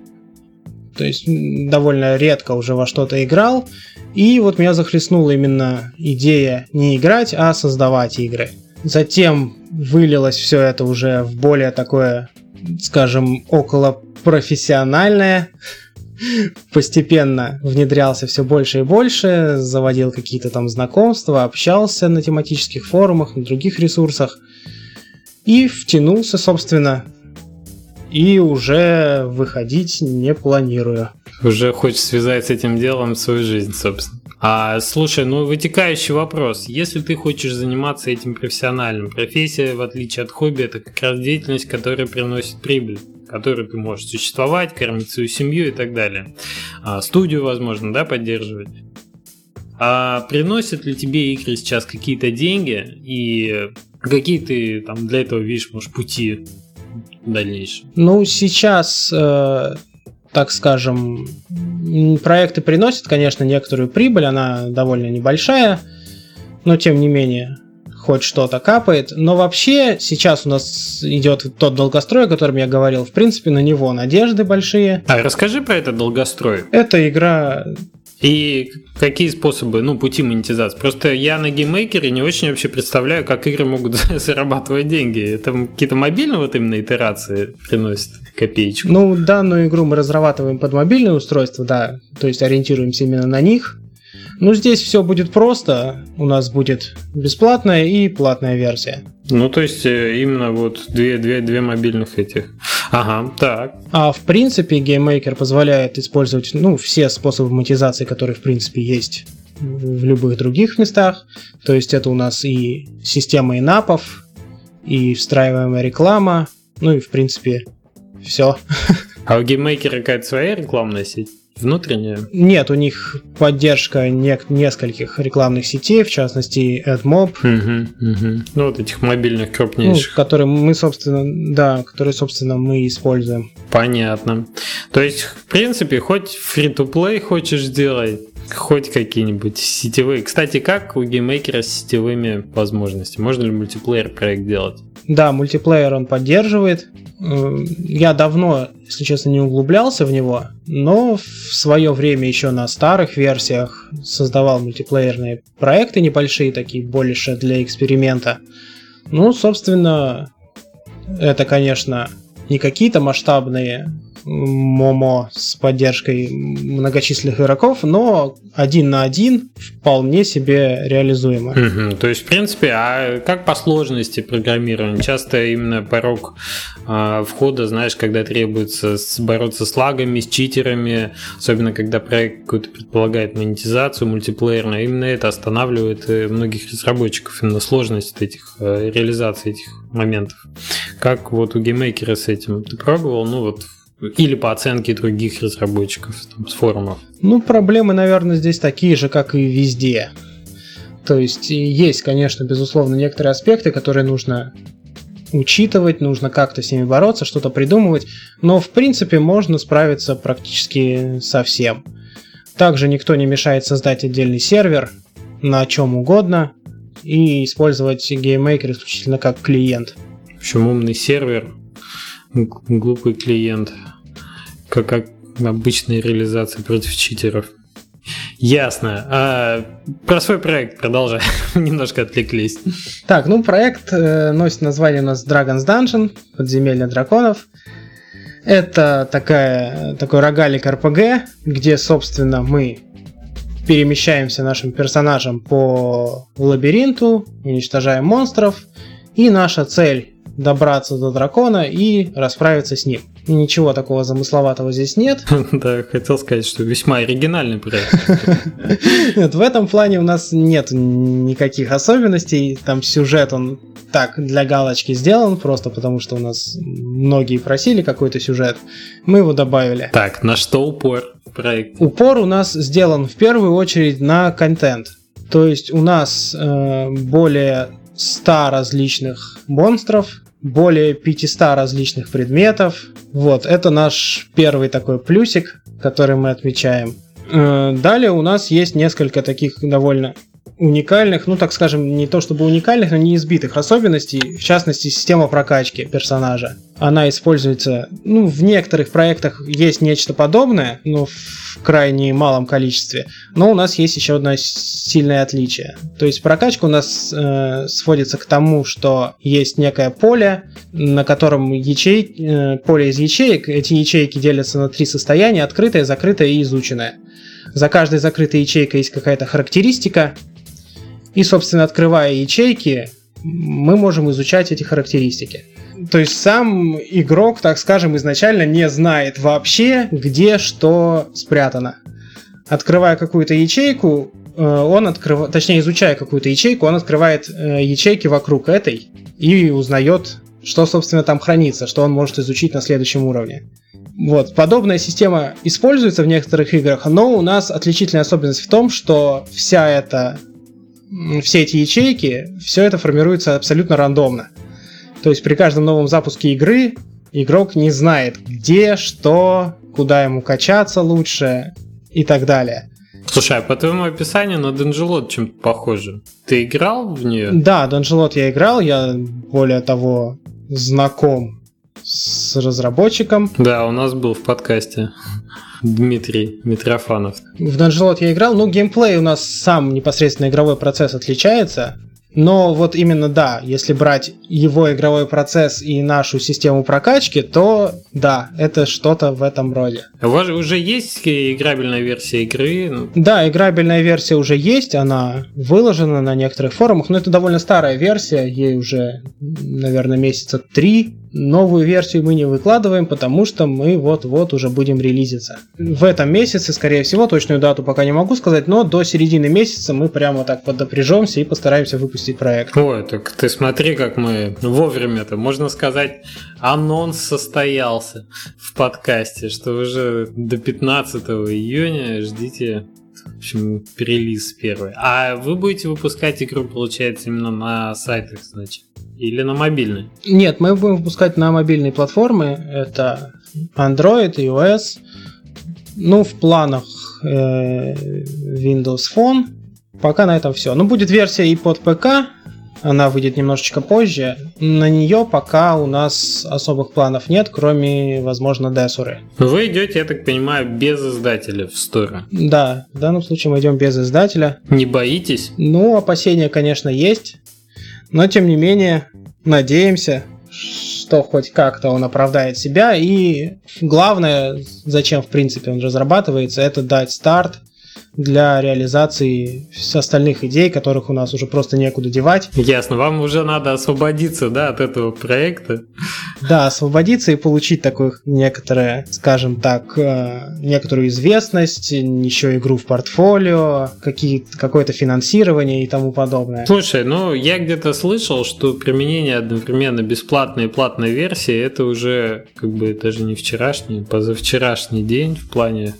То есть довольно редко уже во что-то играл. И вот меня захлестнула именно идея не играть, а создавать игры. Затем вылилось все это уже в более такое, скажем, около профессиональное. Постепенно внедрялся все больше и больше, заводил какие-то там знакомства, общался на тематических форумах, на других ресурсах. И втянулся, собственно, и уже выходить не планирую. Уже хочешь связать с этим делом свою жизнь, собственно. А, слушай, ну вытекающий вопрос. Если ты хочешь заниматься этим профессиональным, профессия, в отличие от хобби, это как раз деятельность, которая приносит прибыль которой ты можешь существовать, кормить свою семью и так далее. А, студию, возможно, да, поддерживать. А приносят ли тебе игры сейчас какие-то деньги и какие ты там для этого видишь, может, пути дальнейшие? Ну, сейчас э, так скажем, проекты приносят, конечно, некоторую прибыль, она довольно небольшая, но тем не менее хоть что-то капает. Но вообще сейчас у нас идет тот долгострой, о котором я говорил. В принципе, на него надежды большие. А расскажи про этот долгострой. Это игра и какие способы, ну, пути монетизации? Просто я на GameMaker е не очень вообще представляю, как игры могут зарабатывать деньги. Это какие-то мобильные вот именно итерации приносят копеечку? Ну, данную игру мы разрабатываем под мобильное устройство, да, то есть ориентируемся именно на них. Ну, здесь все будет просто. У нас будет бесплатная и платная версия. Ну, то есть э, именно вот две, две, две мобильных этих. Ага, так. А в принципе GameMaker позволяет использовать ну, все способы монетизации, которые в принципе есть в любых других местах. То есть это у нас и система инапов, и встраиваемая реклама, ну и в принципе все. А у GameMaker какая-то своя рекламная сеть? Внутренняя? Нет, у них поддержка не- нескольких рекламных сетей, в частности AdMob. Угу, угу. Ну, вот этих мобильных крупнейших. Ну, которые мы, собственно, да, которые, собственно, мы используем. Понятно. То есть, в принципе, хоть free-to-play хочешь сделать, хоть какие-нибудь сетевые. Кстати, как у GameMaker а с сетевыми возможностями? Можно ли мультиплеер проект делать? Да, мультиплеер он поддерживает. Я давно, если честно, не углублялся в него, но в свое время еще на старых версиях создавал мультиплеерные проекты небольшие, такие больше для эксперимента. Ну, собственно, это, конечно, не какие-то масштабные MMO с поддержкой многочисленных игроков, но один на один вполне себе реализуемо. Угу, то есть, в принципе, а как по сложности программирования? Часто именно порог э, входа, знаешь, когда требуется бороться с лагами, с читерами, особенно когда проект какой-то предполагает монетизацию мультиплеерную, именно это останавливает э, многих разработчиков, именно сложность этих э, реализации этих моментов. Как вот у геймейкера с этим ты пробовал? Ну вот или по оценке других разработчиков там, с форумов? Ну, проблемы, наверное, здесь такие же, как и везде. То есть есть, конечно, безусловно, некоторые аспекты, которые нужно учитывать, нужно как-то с ними бороться, что-то придумывать, но в принципе можно справиться практически со всем. Также никто не мешает создать отдельный сервер на чем угодно и использовать GameMaker исключительно как клиент. В общем, умный сервер, глупый клиент как, как обычная реализация против читеров. Ясно. А, про свой проект продолжай. Немножко отвлеклись. Так, ну проект э, носит название у нас Dragon's Dungeon, подземелье драконов. Это такая, такой рогалик RPG, где, собственно, мы перемещаемся нашим персонажем по лабиринту, уничтожаем монстров, и наша цель добраться до дракона и расправиться с ним. И ничего такого замысловатого здесь нет. Да, хотел сказать, что весьма оригинальный проект. Нет, в этом плане у нас нет никаких особенностей. Там сюжет, он так для галочки сделан, просто потому что у нас многие просили какой-то сюжет. Мы его добавили. Так, на что упор проект? Упор у нас сделан в первую очередь на контент. То есть у нас э, более 100 различных монстров, более 500 различных предметов. Вот, это наш первый такой плюсик, который мы отмечаем. Э, далее у нас есть несколько таких довольно уникальных, ну так скажем, не то чтобы уникальных, но не избитых особенностей, в частности, система прокачки персонажа. Она используется, ну, в некоторых проектах есть нечто подобное, но в крайне малом количестве, но у нас есть еще одно сильное отличие. То есть прокачка у нас э, сводится к тому, что есть некое поле, на котором ячей, э, поле из ячеек, эти ячейки делятся на три состояния, открытое, закрытое и изученное. За каждой закрытой ячейкой есть какая-то характеристика, и, собственно, открывая ячейки, мы можем изучать эти характеристики. То есть сам игрок, так скажем, изначально не знает вообще, где что спрятано. Открывая какую-то ячейку, э, он открывает, точнее, изучая какую-то ячейку, он открывает э, ячейки вокруг этой и узнает, что, собственно, там хранится, что он может изучить на следующем уровне. Вот, подобная система используется в некоторых играх, но у нас отличительная особенность в том, что вся эта все эти ячейки, все это формируется абсолютно рандомно. То есть при каждом новом запуске игры игрок не знает, где, что, куда ему качаться лучше и так далее. Слушай, а по твоему описанию на Данжелот чем-то похоже. Ты играл в нее? Да, Данжелот я играл, я более того знаком с разработчиком. Да, у нас был в подкасте. Дмитрий Митрофанов. В Данжелот я играл, ну геймплей у нас сам непосредственно игровой процесс отличается. Но вот именно да, если брать его игровой процесс и нашу систему прокачки, то да, это что-то в этом роде. У вас уже есть играбельная версия игры? Да, играбельная версия уже есть, она выложена на некоторых форумах, но это довольно старая версия, ей уже, наверное, месяца три новую версию мы не выкладываем, потому что мы вот-вот уже будем релизиться. В этом месяце, скорее всего, точную дату пока не могу сказать, но до середины месяца мы прямо так подопряжемся и постараемся выпустить проект. Ой, так ты смотри, как мы вовремя-то, можно сказать, анонс состоялся в подкасте, что уже до 15 июня ждите в общем, релиз первый. А вы будете выпускать игру, получается, именно на сайтах, значит? Или на мобильной? Нет, мы будем выпускать на мобильной платформы. Это Android, iOS. Ну, в планах э, Windows Phone. Пока на этом все. Ну, будет версия и под ПК. Она выйдет немножечко позже. На нее пока у нас особых планов нет, кроме, возможно, Десуры. Вы идете, я так понимаю, без издателя в сторону. Да, в данном случае мы идем без издателя. Не боитесь? Ну, опасения, конечно, есть. Но, тем не менее, надеемся, что хоть как-то он оправдает себя. И главное, зачем в принципе он разрабатывается, это дать старт для реализации остальных идей, которых у нас уже просто некуда девать. Ясно, вам уже надо освободиться, да, от этого проекта. Да, освободиться и получить такую некоторое, скажем так, э, некоторую известность, еще игру в портфолио, какое-то финансирование и тому подобное. Слушай, ну я где-то слышал, что применение одновременно бесплатной и платной версии это уже как бы даже не вчерашний, позавчерашний день в плане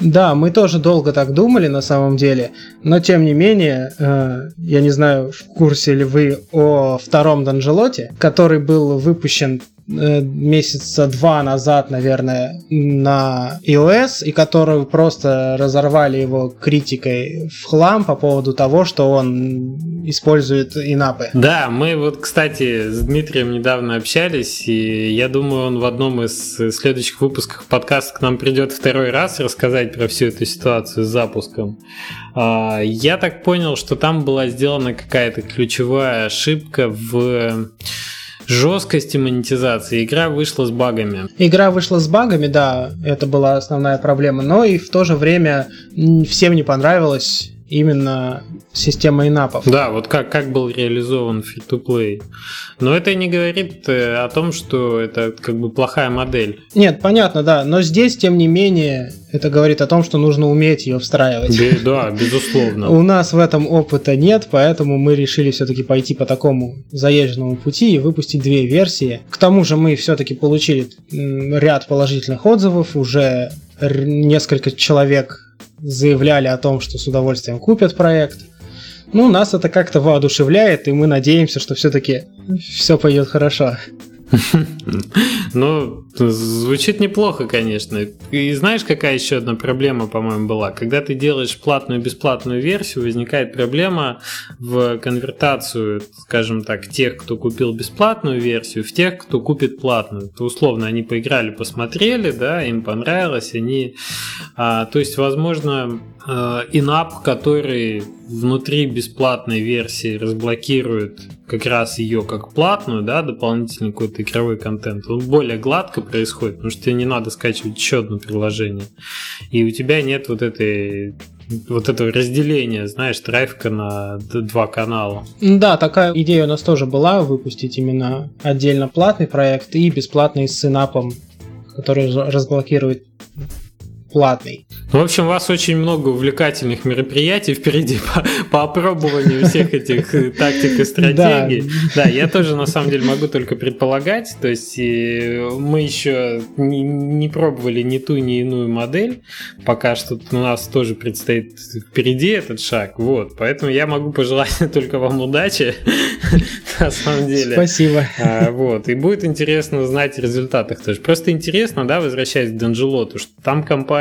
да, мы тоже долго так думали на самом деле, но тем не менее, э, я не знаю, в курсе ли вы о втором Данжелоте, который был выпущен месяца два назад, наверное, на iOS, и которую просто разорвали его критикой в хлам по поводу того, что он использует инапы. Да, мы вот, кстати, с Дмитрием недавно общались, и я думаю, он в одном из следующих выпусков подкаста к нам придет второй раз рассказать про всю эту ситуацию с запуском. А, я так понял, что там была сделана какая-то ключевая ошибка в жесткости монетизации. Игра вышла с багами. Игра вышла с багами, да, это была основная проблема, но и в то же время всем не понравилось именно система инапов. Да, вот как, как был реализован free-to-play. Но это не говорит э, о том, что это как бы плохая модель. Нет, понятно, да. Но здесь, тем не менее, это говорит о том, что нужно уметь ее встраивать. Да, безусловно. У нас в этом опыта нет, поэтому мы решили все-таки пойти по такому заезженному пути и выпустить две версии. К тому же мы все-таки получили ряд положительных отзывов, уже несколько человек заявляли о том, что с удовольствием купят проект. Ну, нас это как-то воодушевляет, и мы надеемся, что все-таки все пойдет хорошо. Ну, звучит неплохо, конечно. И знаешь, какая еще одна проблема, по-моему, была? Когда ты делаешь платную и бесплатную версию, возникает проблема в конвертацию, скажем так, тех, кто купил бесплатную версию, в тех, кто купит платную. То условно они поиграли, посмотрели, да, им понравилось, они... А, то есть, возможно, Э, инап, который внутри бесплатной версии разблокирует как раз ее как платную, да, дополнительный какой-то игровой контент, он более гладко происходит, потому что тебе не надо скачивать еще одно приложение. И у тебя нет вот этой вот этого разделения, знаешь, трафика на два канала. Да, такая идея у нас тоже была, выпустить именно отдельно платный проект и бесплатный с синапом, который разблокирует платный. В общем, у вас очень много увлекательных мероприятий впереди по, по опробованию всех этих э, тактик и стратегий. Да. да, я тоже на самом деле могу только предполагать. То есть мы еще не, не пробовали ни ту, ни иную модель. Пока что у нас тоже предстоит впереди этот шаг. Вот, поэтому я могу пожелать только вам удачи. На самом деле. Спасибо. А, вот. И будет интересно узнать о результатах тоже. Просто интересно, да, возвращаясь к Данжелоту, что там компания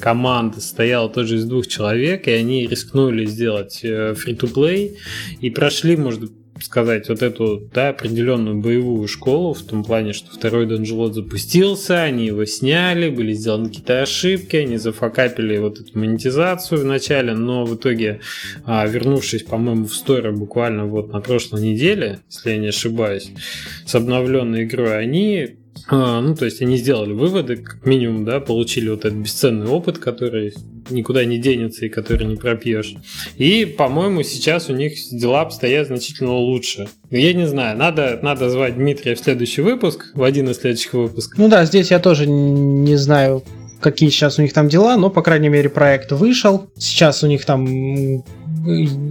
команда состояла тоже из двух человек, и они рискнули сделать free-to-play э, и прошли, может сказать, вот эту да, определенную боевую школу, в том плане, что второй Данжелот запустился, они его сняли, были сделаны какие-то ошибки, они зафакапили вот эту монетизацию в начале, но в итоге, а, вернувшись, по-моему, в сторы буквально вот на прошлой неделе, если я не ошибаюсь, с обновленной игрой, они а, ну, то есть они сделали выводы, как минимум, да, получили вот этот бесценный опыт, который никуда не денется и который не пропьешь. И, по-моему, сейчас у них дела обстоят значительно лучше. Я не знаю, надо, надо звать Дмитрия в следующий выпуск, в один из следующих выпусков. Ну да, здесь я тоже не знаю, какие сейчас у них там дела, но, по крайней мере, проект вышел. Сейчас у них там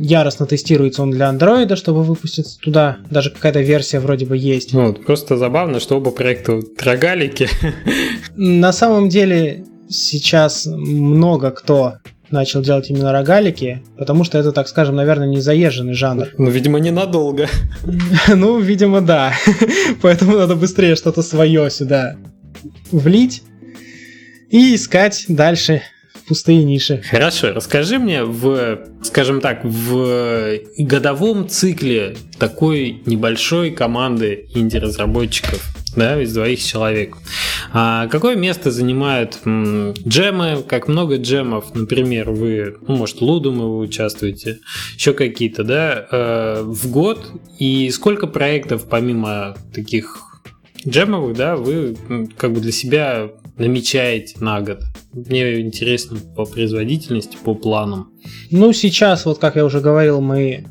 яростно тестируется он для андроида, чтобы выпуститься туда. Даже какая-то версия вроде бы есть. Ну, просто забавно, что оба проекта рогалики. На самом деле сейчас много кто начал делать именно рогалики, потому что это, так скажем, наверное, не заезженный жанр. Ну, видимо, ненадолго. Ну, видимо, да. Поэтому надо быстрее что-то свое сюда влить и искать дальше пустые ниши. Хорошо, расскажи мне в, скажем так, в годовом цикле такой небольшой команды инди-разработчиков, да, из двоих человек. А какое место занимают м, джемы? Как много джемов, например, вы, ну, может, Лудума вы участвуете, еще какие-то, да, э, в год? И сколько проектов помимо таких джемовых, да, вы как бы для себя намечаете на год? Мне интересно по производительности, по планам. Ну, сейчас, вот как я уже говорил, мы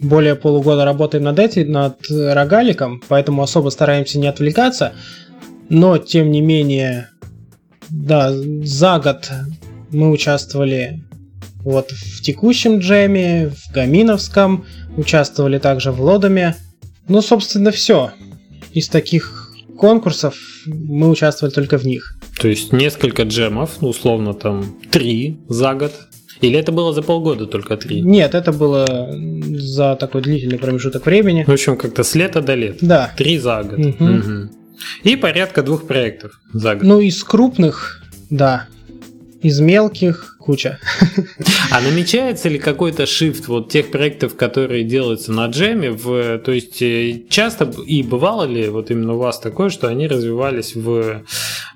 более полугода работаем над этим, над рогаликом, поэтому особо стараемся не отвлекаться. Но, тем не менее, да, за год мы участвовали вот в текущем джеме, в Гаминовском, участвовали также в Лодоме. Ну, собственно, все. Из таких конкурсов мы участвовали только в них. То есть несколько джемов, ну, условно там три за год. Или это было за полгода только три? Нет, это было за такой длительный промежуток времени. В общем, как-то с лета до лета. Да. Три за год. Мгм. Мгм. И порядка двух проектов за год. Ну, из крупных, да. Из мелких куча. А намечается ли какой-то шифт вот тех проектов, которые делаются на джеме? В, то есть э, часто и бывало ли вот именно у вас такое, что они развивались в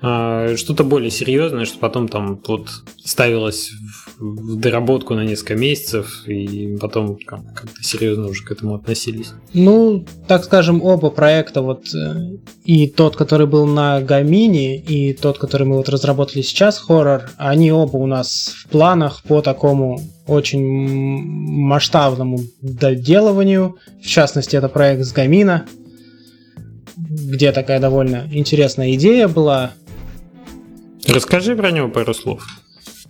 э, что-то более серьезное, что потом там вот ставилось в, в доработку на несколько месяцев и потом как- как-то серьезно уже к этому относились? Ну, так скажем, оба проекта, вот э, и тот, который был на Гамине, и тот, который мы вот разработали сейчас, хоррор, они оба у нас в планах по такому очень масштабному доделыванию. В частности, это проект с Гамина, где такая довольно интересная идея была. Расскажи про него пару слов.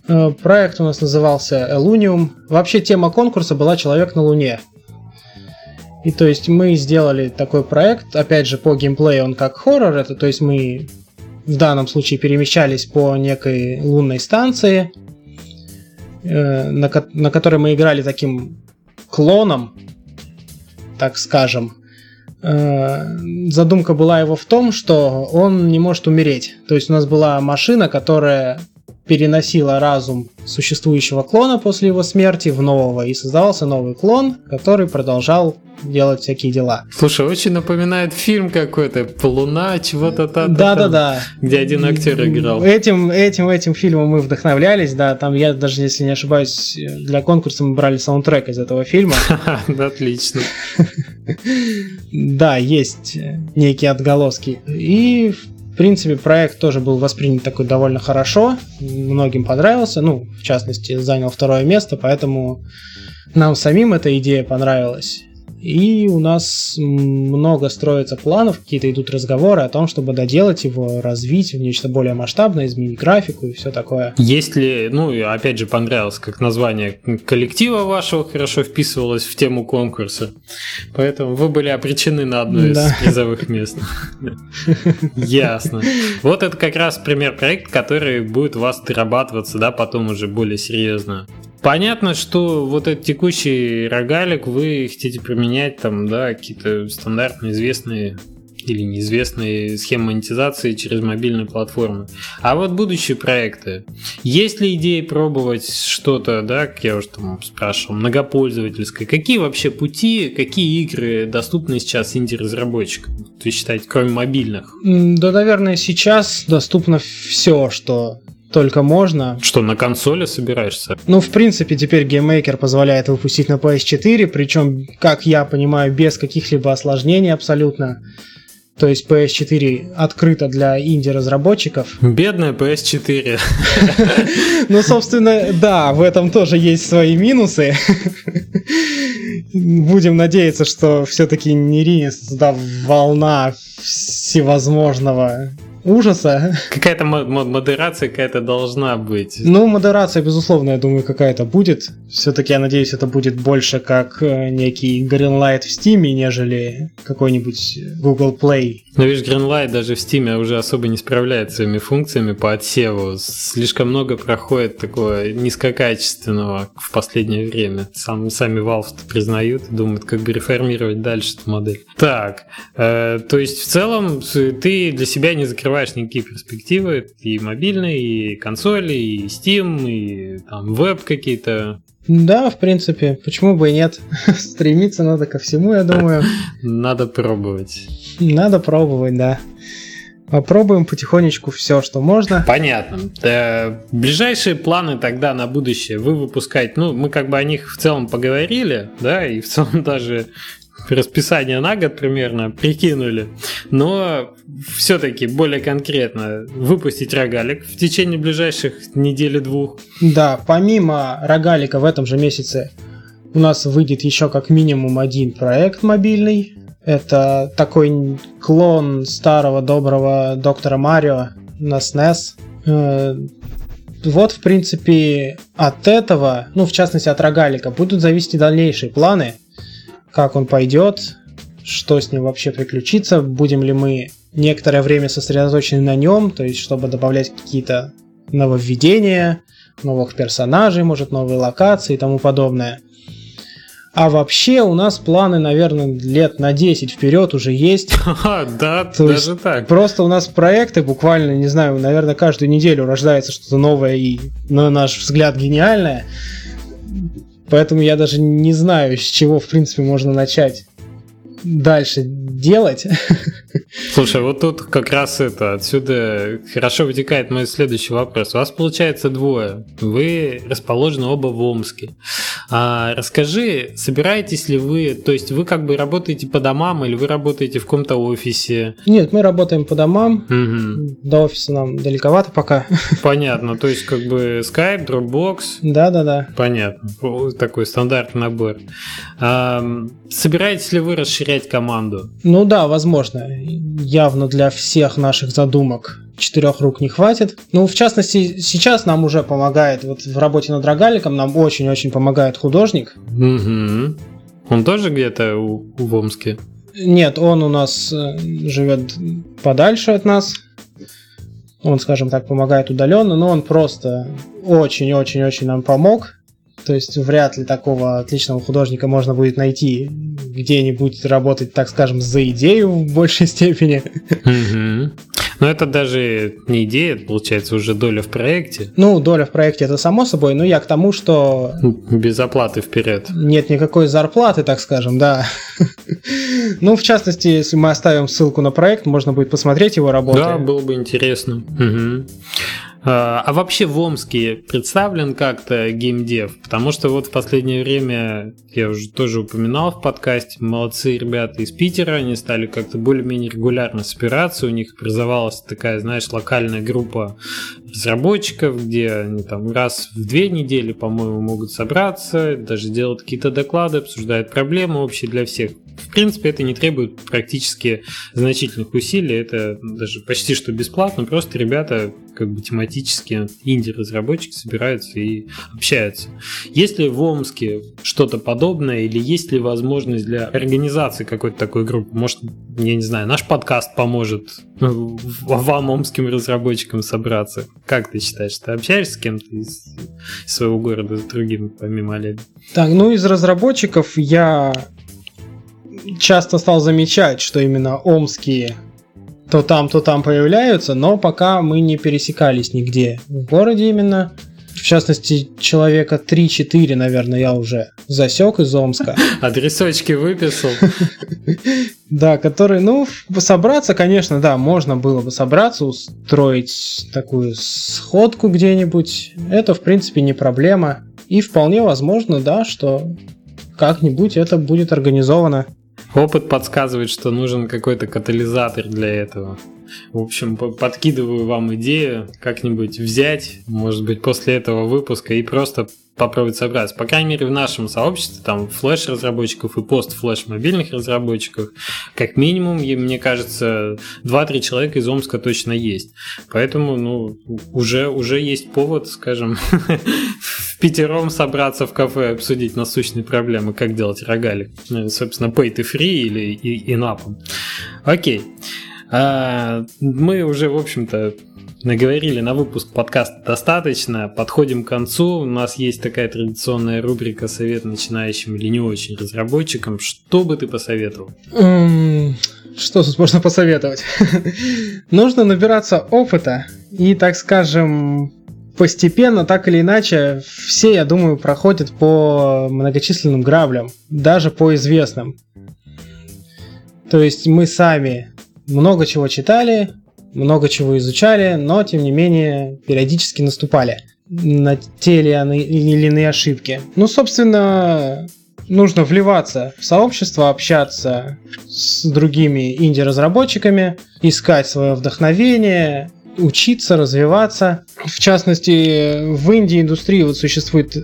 Э, Проект у нас назывался Элуниум. Вообще тема конкурса была «Человек на Луне». И то есть мы сделали такой проект, опять же, по геймплею он как хоррор, это то есть мы в данном случае перемещались по некой лунной станции, э, на, ко- на которой мы играли таким клоном, так скажем. Э, Задумка была его в том, что он не может умереть. То есть у нас была машина, которая переносила разум существующего клона после его смерти в нового, и создавался новый клон, который продолжал делать всякие дела. Слушай, очень напоминает фильм какой-то, Луна, чего-то там. Да-да-да. Где один актер играл. Этим, этим, этим фильмом мы вдохновлялись, да, там я даже, если не ошибаюсь, для конкурса мы брали саундтрек из этого фильма. Отлично. Да, есть некие отголоски. И, в принципе, проект тоже был воспринят такой довольно хорошо. Многим понравился. Ну, в частности, занял второе место, поэтому нам самим эта идея понравилась. И у нас много строится планов, какие-то идут разговоры о том, чтобы доделать его, развить в нечто более масштабное, изменить графику и все такое. Есть ли, ну, опять же, понравилось, как название коллектива вашего хорошо вписывалось в тему конкурса. Поэтому вы были обречены на одно из Да. призовых мест. Ясно. Вот это как раз пример проекта, который будет у вас дорабатываться, да, потом уже более серьезно. Понятно, что вот этот текущий рогалик вы хотите применять там, да, какие-то стандартные известные или неизвестные схемы монетизации через мобильные платформы. А вот будущие проекты. Есть ли идеи пробовать что-то, да, как я уже там спрашивал, многопользовательское? Какие вообще пути, какие игры доступны сейчас инди-разработчикам? То есть считать, кроме мобильных? Да, наверное, сейчас доступно все, что только можно. Что, на консоли собираешься? Ну, в принципе, теперь GameMaker позволяет выпустить на PS4, причем, как я понимаю, без каких-либо осложнений абсолютно. То есть PS4 открыто для инди-разработчиков. Бедная PS4. Ну, собственно, да, в этом тоже есть свои минусы. Будем надеяться, что все-таки не ринется туда волна всевозможного ужаса. Какая-то мо- мо- модерация какая-то должна быть. Ну, модерация, безусловно, я думаю, какая-то будет. Все-таки, я надеюсь, это будет больше как э, некий Greenlight в Steam, нежели какой-нибудь Google Play. Но видишь, Greenlight даже в Steam уже особо не справляется своими функциями по отсеву. Слишком много проходит такого низкокачественного в последнее время. Сам, сами Valve признают и думают, как бы реформировать дальше эту модель. Так, э, то есть в целом ты для себя не закрываешь закрываешь никакие перспективы, и мобильные, и консоли, и Steam, и там веб какие-то. Да, в принципе, почему бы и нет. Стремиться надо ко всему, я думаю. Надо пробовать. Надо пробовать, да. Попробуем потихонечку все, что можно. Понятно. Э, ближайшие планы тогда на будущее вы выпускаете, ну, мы как бы о них в целом поговорили, да, и в целом даже расписание на год примерно прикинули, но все-таки более конкретно выпустить рогалик в течение ближайших недели-двух. Да, помимо рогалика в этом же месяце у нас выйдет еще как минимум один проект мобильный, это такой клон старого доброго доктора Марио на SNES. Э, вот, в принципе, от этого, ну, в частности, от рогалика, будут зависеть дальнейшие планы, как он пойдет, что с ним вообще приключится, будем ли мы некоторое время сосредоточены на нем, то есть, чтобы добавлять какие-то нововведения, новых персонажей, может, новые локации и тому подобное. А вообще у нас планы, наверное, лет на 10 вперед уже есть. Да, То даже так. Просто у нас проекты буквально, не знаю, наверное, каждую неделю рождается что-то новое и, на наш взгляд, гениальное. Поэтому я даже не знаю, с чего, в принципе, можно начать дальше делать. Слушай, вот тут как раз это, отсюда хорошо вытекает мой следующий вопрос. У вас получается двое. Вы расположены оба в Омске. А, расскажи, собираетесь ли вы, то есть вы как бы работаете по домам или вы работаете в каком-то офисе? Нет, мы работаем по домам. Угу. До офиса нам далековато пока. Понятно, то есть как бы Skype, Dropbox. Да-да-да. Понятно, такой стандартный набор. А, собираетесь ли вы расширять команду? Ну да, возможно. Явно для всех наших задумок четырех рук не хватит. Ну, в частности, сейчас нам уже помогает, вот в работе над рогаликом нам очень-очень помогает художник. Угу. Он тоже где-то у, в Омске? Нет, он у нас э, живет подальше от нас. Он, скажем так, помогает удаленно, но он просто очень-очень-очень нам помог. То есть вряд ли такого отличного художника можно будет найти где-нибудь работать, так скажем, за идею в большей степени. Угу. Но это даже не идея, это получается уже доля в проекте. Ну, доля в проекте это само собой, но я к тому, что... Без оплаты вперед. Нет никакой зарплаты, так скажем, да. Ну, в частности, если мы оставим ссылку на проект, можно будет посмотреть его работу. Да, было бы интересно. Угу. А, а вообще в Омске представлен как-то геймдев? Потому что вот в последнее время, я уже тоже упоминал в подкасте, молодцы ребята из Питера, они стали как-то более-менее регулярно собираться, у них образовалась такая, знаешь, локальная группа разработчиков, где они там раз в две недели, по-моему, могут собраться, даже делать какие-то доклады, обсуждают проблемы общие для всех. В принципе, это не требует практически значительных усилий, это даже почти что бесплатно, просто ребята как бы тематически инди-разработчики собираются и общаются. Есть ли в Омске что-то подобное или есть ли возможность для организации какой-то такой группы? Может, я не знаю, наш подкаст поможет вам, омским разработчикам, собраться? Как ты считаешь, ты общаешься с кем-то из своего города с другими, помимо Олега? Так, ну из разработчиков я часто стал замечать, что именно омские то там, то там появляются, но пока мы не пересекались нигде в городе именно. В частности, человека 3-4, наверное, я уже засек из Омска. Адресочки выписал. Да, который, ну, собраться, конечно, да, можно было бы собраться, устроить такую сходку где-нибудь. Это, в принципе, не проблема. И вполне возможно, да, что как-нибудь это будет организовано. Опыт подсказывает, что нужен какой-то катализатор для этого. В общем, подкидываю вам идею как-нибудь взять, может быть, после этого выпуска и просто попробовать собраться. По крайней мере, в нашем сообществе, там, флеш-разработчиков и пост-флеш мобильных разработчиков, как минимум, мне кажется, 2-3 человека из Омска точно есть. Поэтому, ну, уже, уже есть повод, скажем, в пятером собраться в кафе, обсудить насущные проблемы, как делать рогалик. Ну, собственно, pay to free или инапом. Окей. А, мы уже, в общем-то, наговорили на выпуск подкаста достаточно. Подходим к концу. У нас есть такая традиционная рубрика «Совет начинающим или не очень разработчикам». Что бы ты посоветовал? Что тут можно посоветовать? Нужно набираться опыта и, так скажем, постепенно, так или иначе, все, я думаю, проходят по многочисленным граблям, даже по известным. То есть мы сами много чего читали, много чего изучали, но тем не менее периодически наступали на те или иные ошибки. Ну, собственно, нужно вливаться в сообщество, общаться с другими инди-разработчиками, искать свое вдохновение, учиться, развиваться. В частности, в инди-индустрии вот существует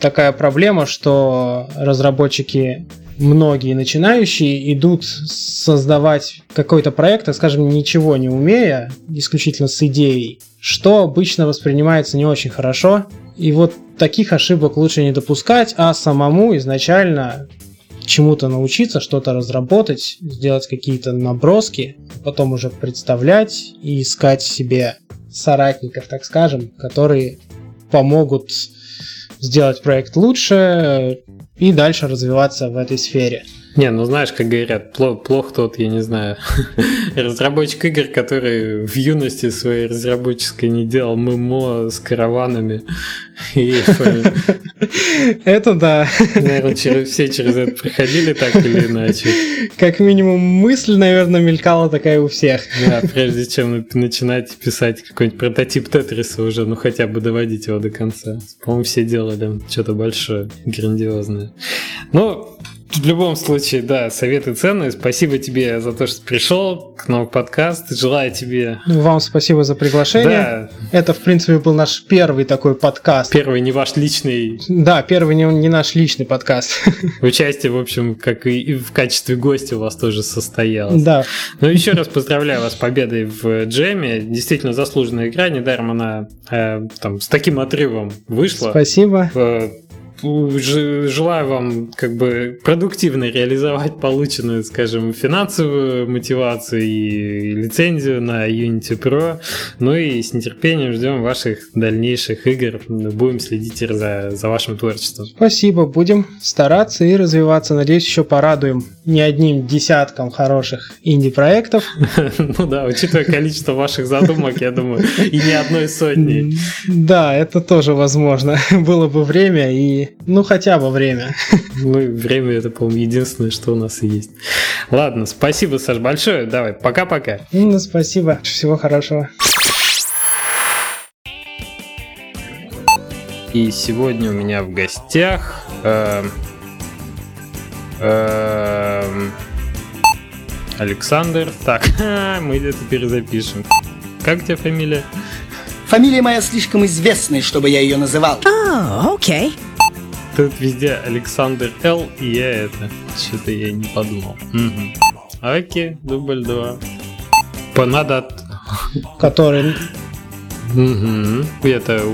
такая проблема, что разработчики многие начинающие идут создавать какой-то проект, а скажем, ничего не умея, исключительно с идеей, что обычно воспринимается не очень хорошо. И вот таких ошибок лучше не допускать, а самому изначально чему-то научиться, что-то разработать, сделать какие-то наброски, потом уже представлять и искать себе соратников, так скажем, которые помогут сделать проект лучше и дальше развиваться в этой сфере. Не, ну знаешь, как говорят, плох, плох тот, я не знаю, разработчик игр, который в юности своей разработческой не делал ММО с караванами. Это да. Наверное, все через это проходили так или иначе. Как минимум мысль, наверное, мелькала такая у всех. Да, прежде чем начинать писать какой-нибудь прототип Тетриса уже, ну хотя бы доводить его до конца. По-моему, все делали что-то большое, грандиозное. Ну, в любом случае, да, советы ценные. Спасибо тебе за то, что пришел к нам в подкаст. Желаю тебе... Вам спасибо за приглашение. Да. Это, в принципе, был наш первый такой подкаст. Первый не ваш личный... Да, первый не, не наш личный подкаст. Участие, в общем, как и в качестве гостя у вас тоже состоялось. Да. Ну, еще раз поздравляю вас с победой в джеме. Действительно заслуженная игра. Недаром она э, там с таким отрывом вышла. Спасибо. В желаю вам как бы продуктивно реализовать полученную, скажем, финансовую мотивацию и лицензию на Unity Pro. Ну и с нетерпением ждем ваших дальнейших игр. Будем следить за, за вашим творчеством. Спасибо, будем стараться и развиваться. Надеюсь, еще порадуем не одним десятком хороших инди-проектов. Ну да, учитывая количество ваших задумок, я думаю, и не одной сотни. Да, это тоже возможно. Было бы время и ну, хотя бы время. Ну, время это, по-моему, единственное, что у нас есть. Ладно, спасибо, Саш, большое. Давай, пока-пока. Ну, спасибо. Всего хорошего. И сегодня у меня в гостях э, э, Александр. Так, мы это перезапишем. Как у тебя фамилия? Фамилия моя слишком известная, чтобы я ее называл. А, окей. Тут везде Александр Л, и я это. Что-то я не подумал. Угу. Окей, дубль 2. Понадо... Который... Угу. Это...